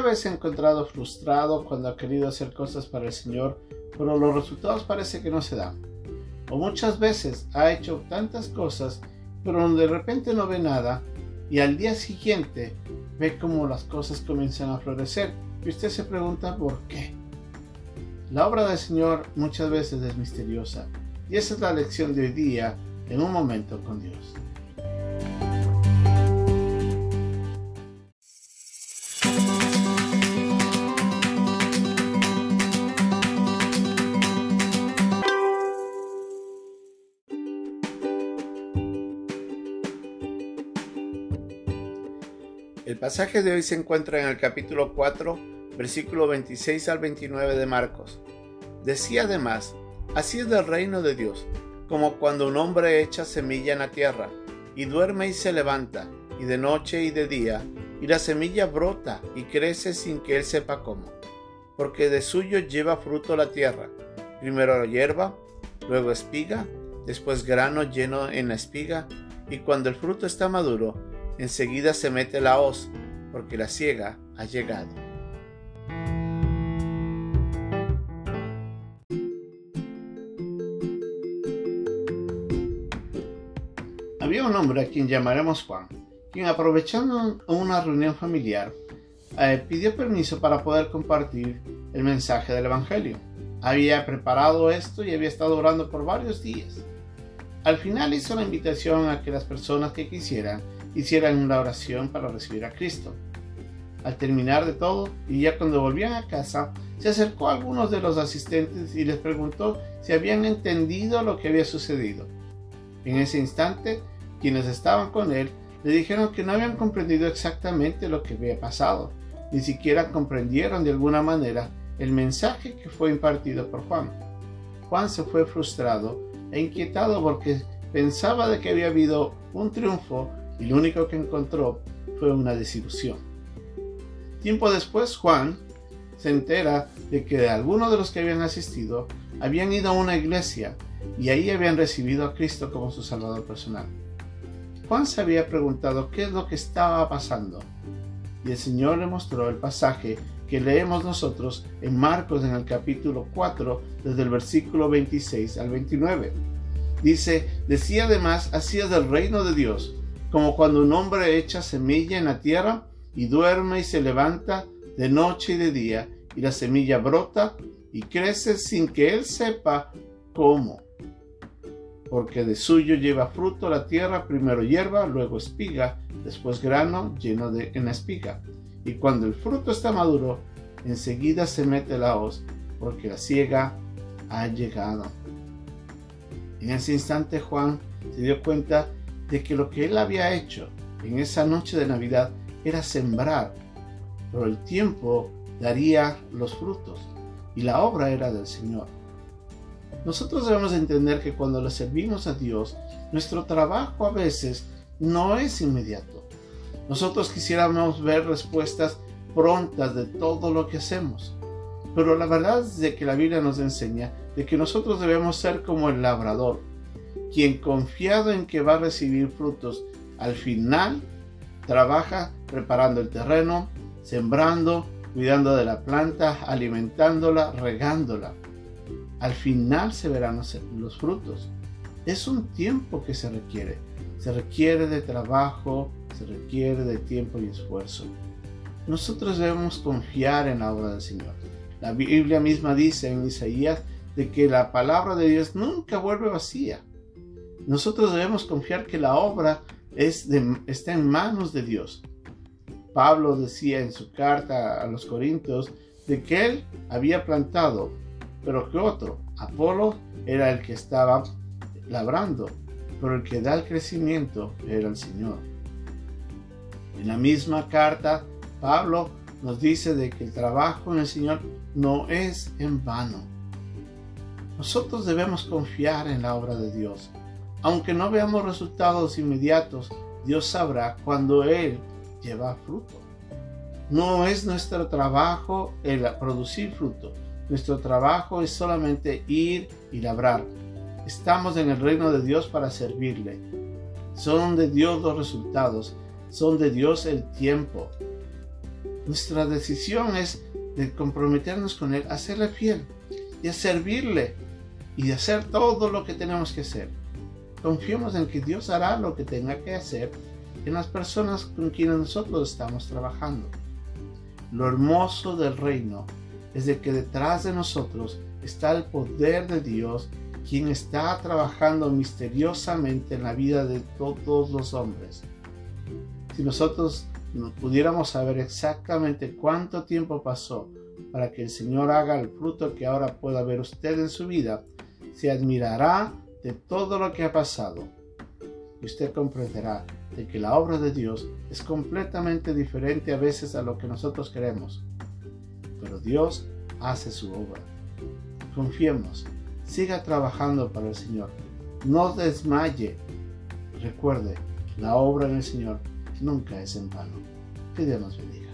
¿Alguna vez se ha encontrado frustrado cuando ha querido hacer cosas para el Señor, pero los resultados parece que no se dan? O muchas veces ha hecho tantas cosas, pero de repente no ve nada y al día siguiente ve como las cosas comienzan a florecer y usted se pregunta por qué. La obra del Señor muchas veces es misteriosa y esa es la lección de hoy día en un momento con Dios. El pasaje de hoy se encuentra en el capítulo 4, versículo 26 al 29 de Marcos. Decía además, así es del reino de Dios, como cuando un hombre echa semilla en la tierra, y duerme y se levanta, y de noche y de día, y la semilla brota y crece sin que él sepa cómo, porque de suyo lleva fruto la tierra, primero hierba, luego espiga, después grano lleno en la espiga, y cuando el fruto está maduro, enseguida se mete la hoz, porque la ciega ha llegado. Había un hombre a quien llamaremos Juan, quien aprovechando una reunión familiar, eh, pidió permiso para poder compartir el mensaje del Evangelio. Había preparado esto y había estado orando por varios días. Al final hizo la invitación a que las personas que quisieran hicieran una oración para recibir a Cristo. Al terminar de todo, y ya cuando volvían a casa, se acercó a algunos de los asistentes y les preguntó si habían entendido lo que había sucedido. En ese instante, quienes estaban con él le dijeron que no habían comprendido exactamente lo que había pasado, ni siquiera comprendieron de alguna manera el mensaje que fue impartido por Juan. Juan se fue frustrado e inquietado porque pensaba de que había habido un triunfo y lo único que encontró fue una desilusión. Tiempo después, Juan se entera de que algunos de los que habían asistido habían ido a una iglesia y ahí habían recibido a Cristo como su Salvador personal. Juan se había preguntado qué es lo que estaba pasando y el Señor le mostró el pasaje que leemos nosotros en Marcos en el capítulo 4 desde el versículo 26 al 29. Dice, decía además, así es del reino de Dios como cuando un hombre echa semilla en la tierra y duerme y se levanta de noche y de día, y la semilla brota y crece sin que él sepa cómo. Porque de suyo lleva fruto la tierra, primero hierba, luego espiga, después grano lleno de en la espiga. Y cuando el fruto está maduro, enseguida se mete la hoz, porque la ciega ha llegado. En ese instante Juan se dio cuenta de que lo que él había hecho en esa noche de Navidad era sembrar, pero el tiempo daría los frutos y la obra era del Señor. Nosotros debemos entender que cuando le servimos a Dios, nuestro trabajo a veces no es inmediato. Nosotros quisiéramos ver respuestas prontas de todo lo que hacemos. Pero la verdad es de que la Biblia nos enseña de que nosotros debemos ser como el labrador, quien confiado en que va a recibir frutos, al final trabaja preparando el terreno, sembrando, cuidando de la planta, alimentándola, regándola. Al final se verán los frutos. Es un tiempo que se requiere. Se requiere de trabajo, se requiere de tiempo y esfuerzo. Nosotros debemos confiar en la obra del Señor. La Biblia misma dice en Isaías de que la palabra de Dios nunca vuelve vacía nosotros debemos confiar que la obra está en manos de Dios. Pablo decía en su carta a los Corintios de que él había plantado, pero que otro, Apolo, era el que estaba labrando, pero el que da el crecimiento era el Señor. En la misma carta, Pablo nos dice de que el trabajo en el Señor no es en vano. Nosotros debemos confiar en la obra de Dios aunque no veamos resultados inmediatos, Dios sabrá cuando Él lleva fruto. No es nuestro trabajo el producir fruto. Nuestro trabajo es solamente ir y labrar. Estamos en el reino de Dios para servirle. Son de Dios los resultados. Son de Dios el tiempo. Nuestra decisión es de comprometernos con Él, a serle fiel y a servirle y de hacer todo lo que tenemos que hacer. Confiemos en que Dios hará lo que tenga que hacer en las personas con quienes nosotros estamos trabajando. Lo hermoso del reino es de que detrás de nosotros está el poder de Dios, quien está trabajando misteriosamente en la vida de todos los hombres. Si nosotros pudiéramos saber exactamente cuánto tiempo pasó para que el Señor haga el fruto que ahora pueda ver usted en su vida, se admirará de todo lo que ha pasado. Usted comprenderá de que la obra de Dios es completamente diferente a veces a lo que nosotros queremos. Pero Dios hace su obra. Confiemos, siga trabajando para el Señor. No desmaye. Recuerde, la obra en el Señor nunca es en vano. Que Dios nos bendiga.